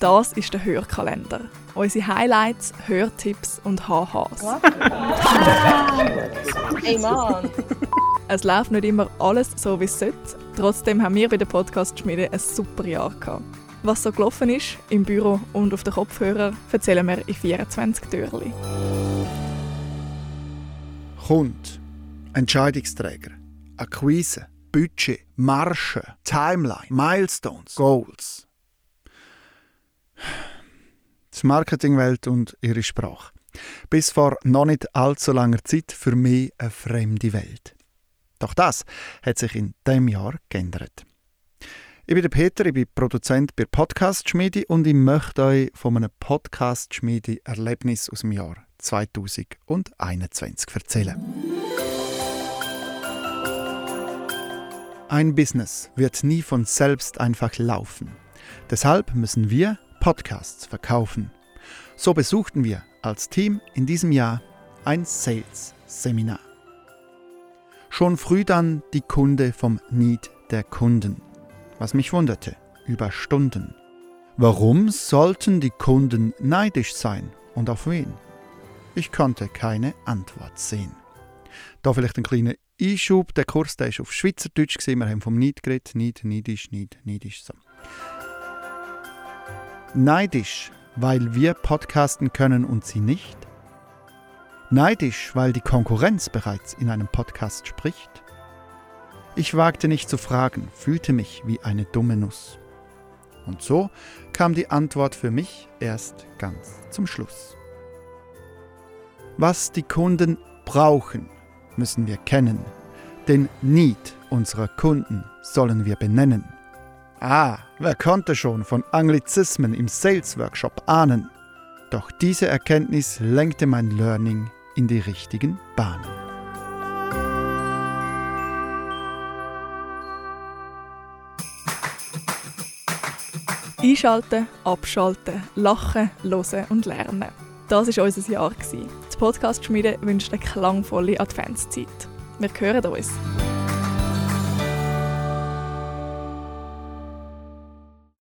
Das ist der Hörkalender. Unsere Highlights, Hörtipps und HHs. Ey Mann! Es läuft nicht immer alles so, wie es sollte. Trotzdem haben wir bei der Podcast-Schmiede ein super Jahr gehabt. Was so gelaufen ist, im Büro und auf den Kopfhörern, erzählen wir in 24 Türchen. Kund, Entscheidungsträger, Akquise, Budget, Marge, Timeline, Milestones, Goals. Die Marketingwelt und ihre Sprache. Bis vor noch nicht allzu langer Zeit für mich eine fremde Welt. Doch das hat sich in diesem Jahr geändert. Ich bin der Peter, ich bin Produzent bei Podcast Schmiede und ich möchte euch von einem Podcast Schmiede Erlebnis aus dem Jahr 2021 erzählen. Ein Business wird nie von selbst einfach laufen. Deshalb müssen wir Podcasts verkaufen. So besuchten wir als Team in diesem Jahr ein Sales-Seminar. Schon früh dann die Kunde vom Need der Kunden. Was mich wunderte, über Stunden. Warum sollten die Kunden neidisch sein und auf wen? Ich konnte keine Antwort sehen. Da vielleicht ein kleiner Einschub. Der Kurs der ist auf Schweizerdeutsch. Gewesen. Wir haben vom Neid geredet. Neid, neidisch, Neid, neidisch. So. Neidisch, weil wir podcasten können und sie nicht? Neidisch, weil die Konkurrenz bereits in einem Podcast spricht? Ich wagte nicht zu fragen, fühlte mich wie eine dumme Nuss. Und so kam die Antwort für mich erst ganz zum Schluss. Was die Kunden brauchen, müssen wir kennen. Den Need unserer Kunden sollen wir benennen. Ah, wer konnte schon von Anglizismen im Sales Workshop ahnen? Doch diese Erkenntnis lenkte mein Learning in die richtigen Bahnen. Einschalten, abschalten, lachen, hören und lernen. Das war unser Jahr. Die Podcast-Schmiede wünscht eine klangvolle Adventszeit. Wir hören uns.